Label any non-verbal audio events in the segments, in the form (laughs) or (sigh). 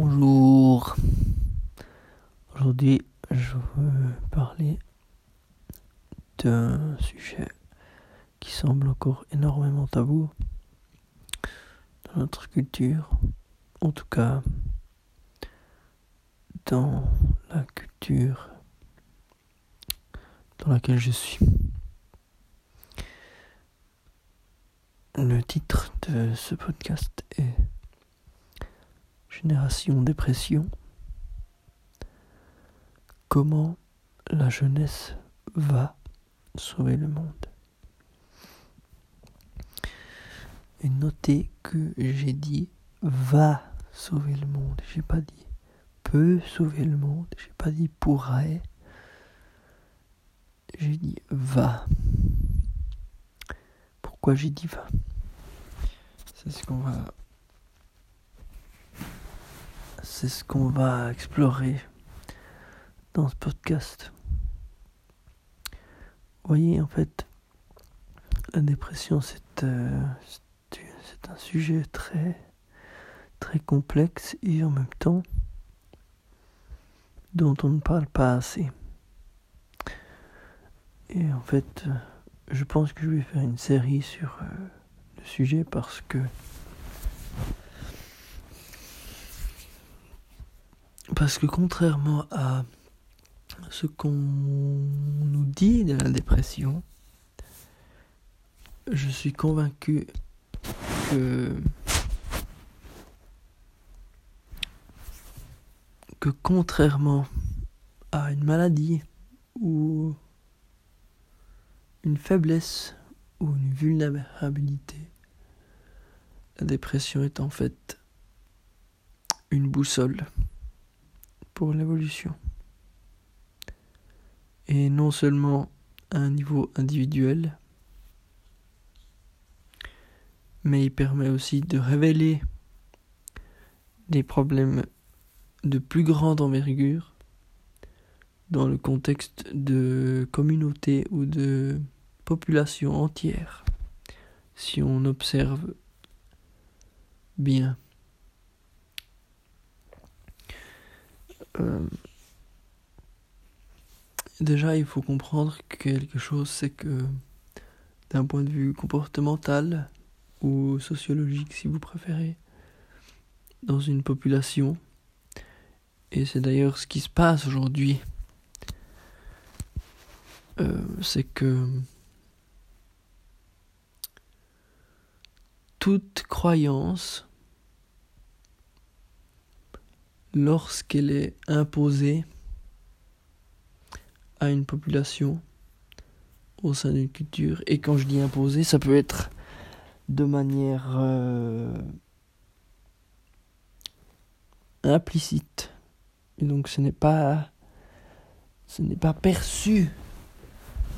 Bonjour. Aujourd'hui, je veux parler d'un sujet qui semble encore énormément tabou dans notre culture, en tout cas dans la culture dans laquelle je suis. Le titre de ce podcast est Génération Dépression. Comment la jeunesse va sauver le monde? Et notez que j'ai dit va sauver le monde. J'ai pas dit peut sauver le monde. J'ai pas dit pourrait. J'ai dit va. Pourquoi j'ai dit va? C'est ce qu'on va c'est ce qu'on va explorer dans ce podcast. Vous voyez, en fait, la dépression, c'est euh, un sujet très, très complexe et en même temps dont on ne parle pas assez. Et en fait, je pense que je vais faire une série sur euh, le sujet parce que Parce que contrairement à ce qu'on nous dit de la dépression, je suis convaincu que que contrairement à une maladie ou une faiblesse ou une vulnérabilité, la dépression est en fait une boussole l'évolution. Et non seulement à un niveau individuel, mais il permet aussi de révéler des problèmes de plus grande envergure dans le contexte de communautés ou de populations entières, si on observe bien. Euh, déjà, il faut comprendre quelque chose, c'est que d'un point de vue comportemental ou sociologique, si vous préférez, dans une population, et c'est d'ailleurs ce qui se passe aujourd'hui, euh, c'est que toute croyance lorsqu'elle est imposée à une population au sein d'une culture. Et quand je dis imposée, ça peut être de manière euh, implicite. Et donc ce n'est pas ce n'est pas perçu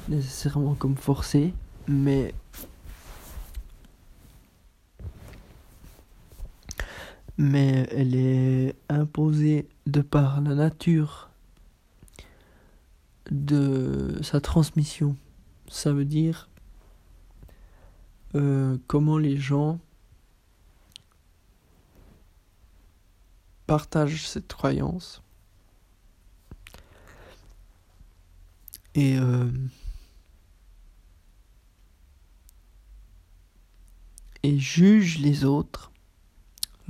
nécessairement comme forcé, mais mais elle est imposée de par la nature de sa transmission. Ça veut dire euh, comment les gens partagent cette croyance et euh, et jugent les autres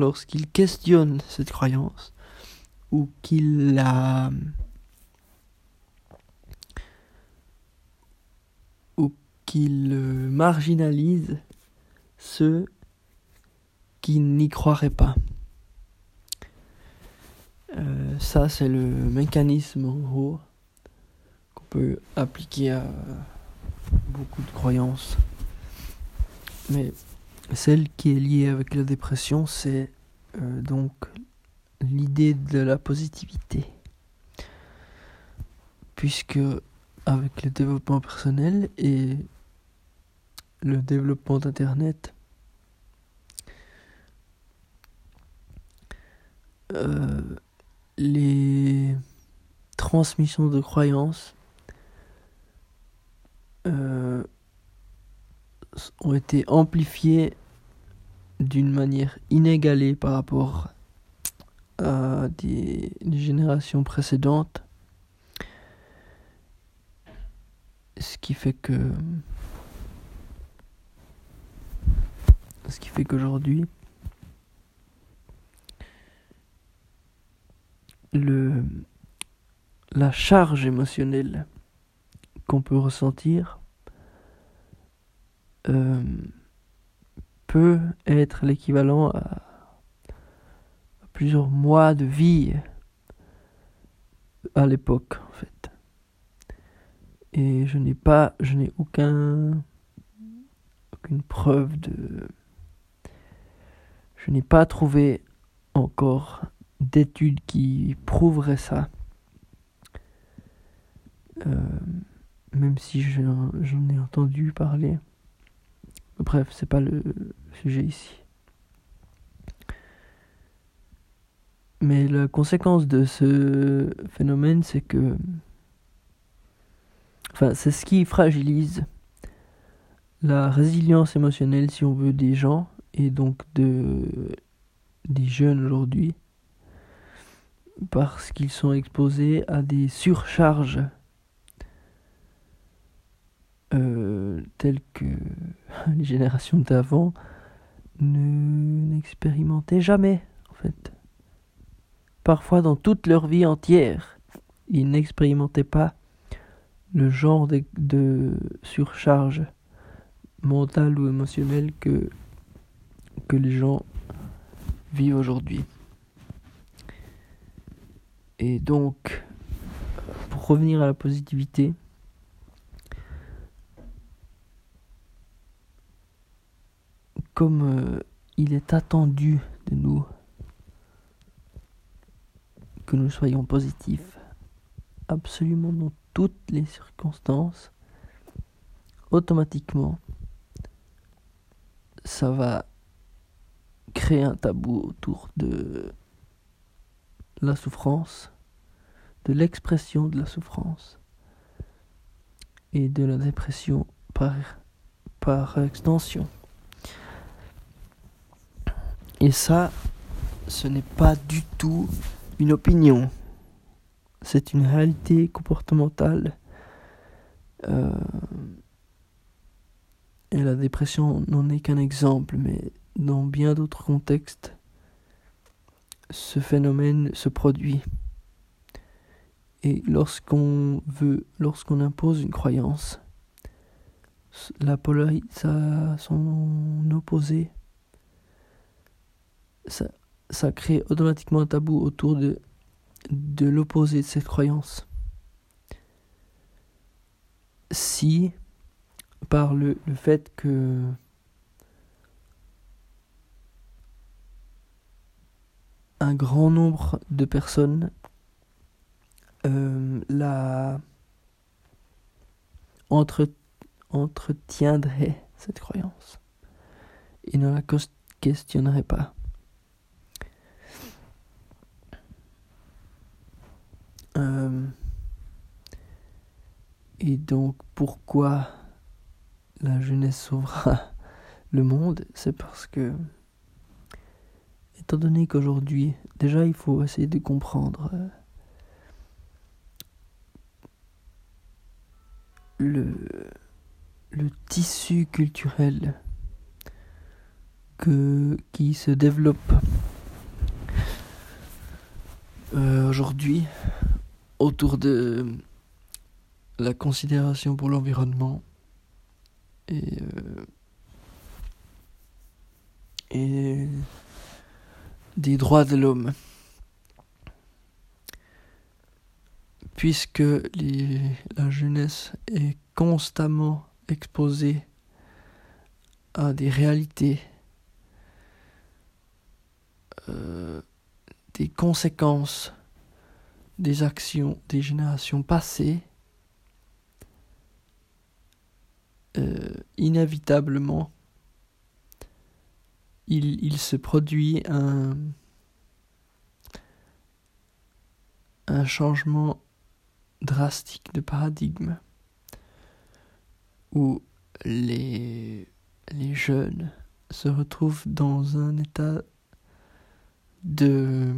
lorsqu'il questionne cette croyance ou qu'il la ou qu'il marginalise ceux qui n'y croiraient pas. Euh, ça, c'est le mécanisme en gros qu'on peut appliquer à beaucoup de croyances. Mais celle qui est liée avec la dépression, c'est euh, donc l'idée de la positivité. Puisque avec le développement personnel et le développement d'Internet, euh, les transmissions de croyances euh, ont été amplifiées d'une manière inégalée par rapport à des, générations précédentes. Ce qui fait que. Ce qui fait qu'aujourd'hui. Le, la charge émotionnelle qu'on peut ressentir euh, peut être l'équivalent à plusieurs mois de vie à l'époque en fait. Et je n'ai pas, je n'ai aucun, aucune preuve de, je n'ai pas trouvé encore d'études qui prouveraient ça. Euh, même si j'en ai entendu parler. Bref, c'est pas le sujet ici. Mais la conséquence de ce phénomène, c'est que. Enfin, c'est ce qui fragilise la résilience émotionnelle, si on veut, des gens, et donc de, des jeunes aujourd'hui, parce qu'ils sont exposés à des surcharges euh, telles que (laughs) les générations d'avant ne n'expérimentaient jamais, en fait parfois dans toute leur vie entière, ils n'expérimentaient pas le genre de, surcharge mentale ou émotionnelle que, que les gens vivent aujourd'hui. Et donc, pour revenir à la positivité, comme euh, il est attendu de nous que nous soyons positifs absolument dans toutes les circonstances, automatiquement, ça va créer un tabou autour de la souffrance, de l'expression de la souffrance et de la dépression par, par extension. Et ça, ce n'est pas du tout une opinion. C'est une réalité comportementale. Euh, et la dépression n'en est qu'un exemple, mais dans bien d'autres contextes, ce phénomène se produit. Et lorsqu'on veut, lorsqu'on impose une croyance, la polarité, son opposé, ça, ça crée automatiquement un tabou autour de, de l'opposé de cette croyance. Si, par le, le fait que un grand nombre de personnes euh, la entre, cette croyance et ne la questionneraient pas. Euh, et donc pourquoi la jeunesse sauvera (laughs) le monde C'est parce que, étant donné qu'aujourd'hui, déjà il faut essayer de comprendre euh, le, tissu culturel qui se développe euh, aujourd'hui autour de la considération pour l'environnement et, euh, des droits de l'homme. Puisque la jeunesse est constamment exposée à des réalités, euh, des conséquences des actions des générations passées, euh, inévitablement, il, se produit un, changement drastique de paradigme où les jeunes se retrouvent dans un état de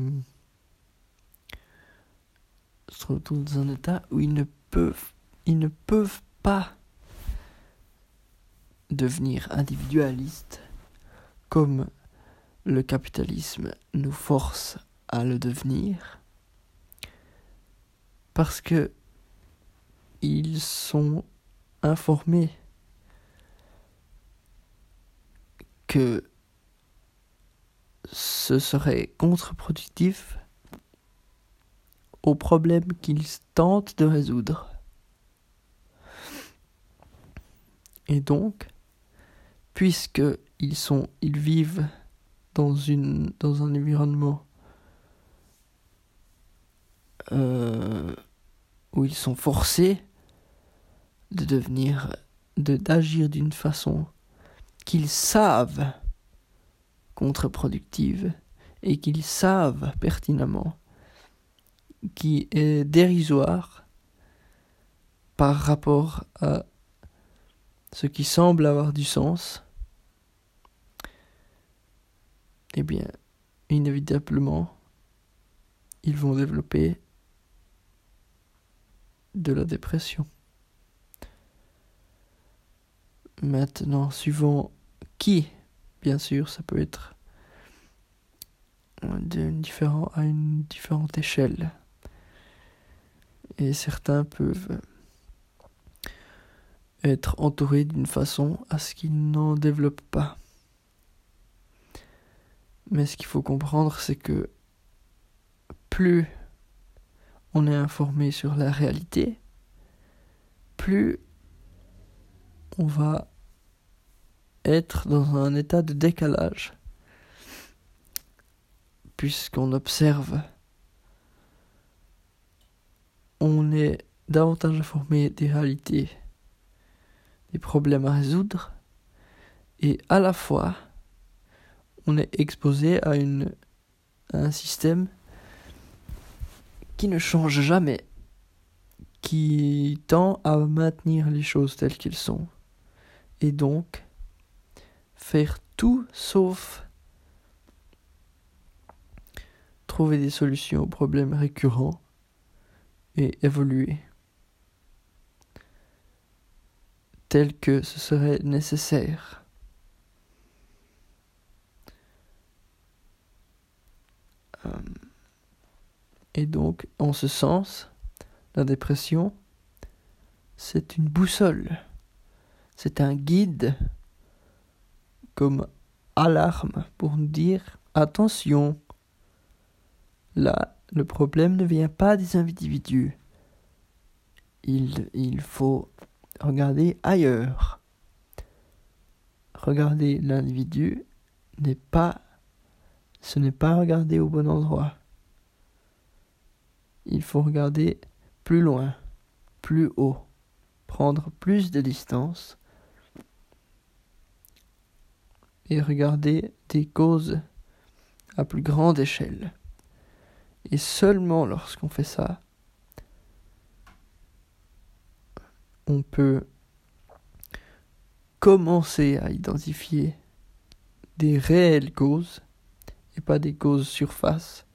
dans un état où ils ne peuvent, ils ne peuvent pas devenir individualistes comme le capitalisme nous force à le devenir parce que ils sont informés que ce serait contre-productif aux problèmes qu'ils tentent de résoudre. Et donc, puisque ils sont, ils vivent dans une, dans un environnement euh, où ils sont forcés de devenir, de d'agir d'une façon qu'ils savent contre-productive et qu'ils savent pertinemment qui est dérisoire par rapport à ce qui semble avoir du sens, eh bien, inévitablement, ils vont développer de la dépression. Maintenant, suivant qui, bien sûr, ça peut être différent, à une différente échelle. Et certains peuvent être entourés d'une façon à ce qu'ils n'en développent pas. Mais ce qu'il faut comprendre, c'est que plus on est informé sur la réalité, plus on va être dans un état de décalage, puisqu'on observe, on est davantage informé des réalités, des problèmes à résoudre, et à la fois, on est exposé à, un système qui ne change jamais, qui tend à maintenir les choses telles qu'elles sont. Et donc, faire tout sauf trouver des solutions aux problèmes récurrents et évoluer tel que ce serait nécessaire. Euh, et donc, en ce sens, la dépression, c'est une boussole, c'est un guide comme alarme pour nous dire attention, là, le problème ne vient pas des individus. Il, faut regarder ailleurs. Regarder l'individu n'est pas ce n'est pas regarder au bon endroit. Il faut regarder plus loin, plus haut, prendre plus de distance et regarder des causes à plus grande échelle. Et seulement lorsqu'on fait ça, on peut commencer à identifier des réelles causes et pas des causes surface.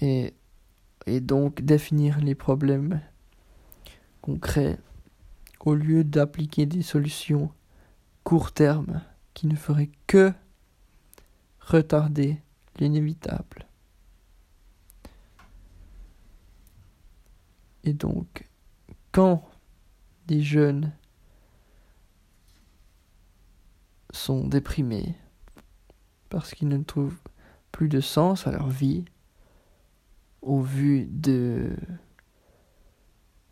Et, et donc définir les problèmes concrets au lieu d'appliquer des solutions court terme qui ne ferait que retarder l'inévitable. Et donc, quand des jeunes sont déprimés parce qu'ils ne trouvent plus de sens à leur vie au vu de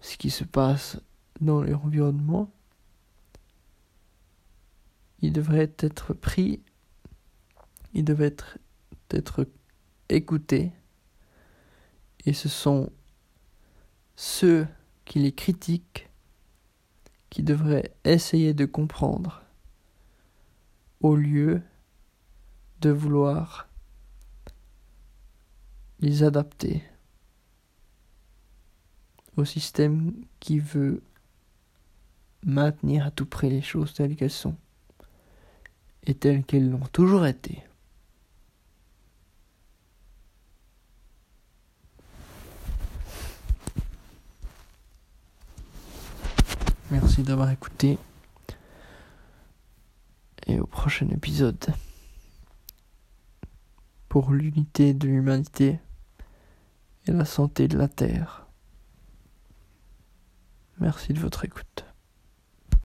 ce qui se passe dans leur environnement, il devrait être pris, il devrait être, être écouté, et ce sont ceux qui les critiquent qui devraient essayer de comprendre au lieu de vouloir les adapter au système qui veut maintenir à tout prix les choses telles qu'elles sont et telles qu'elles l'ont toujours été. Merci d'avoir écouté. Et au prochain épisode. Pour l'unité de l'humanité et la santé de la Terre. Merci de votre écoute.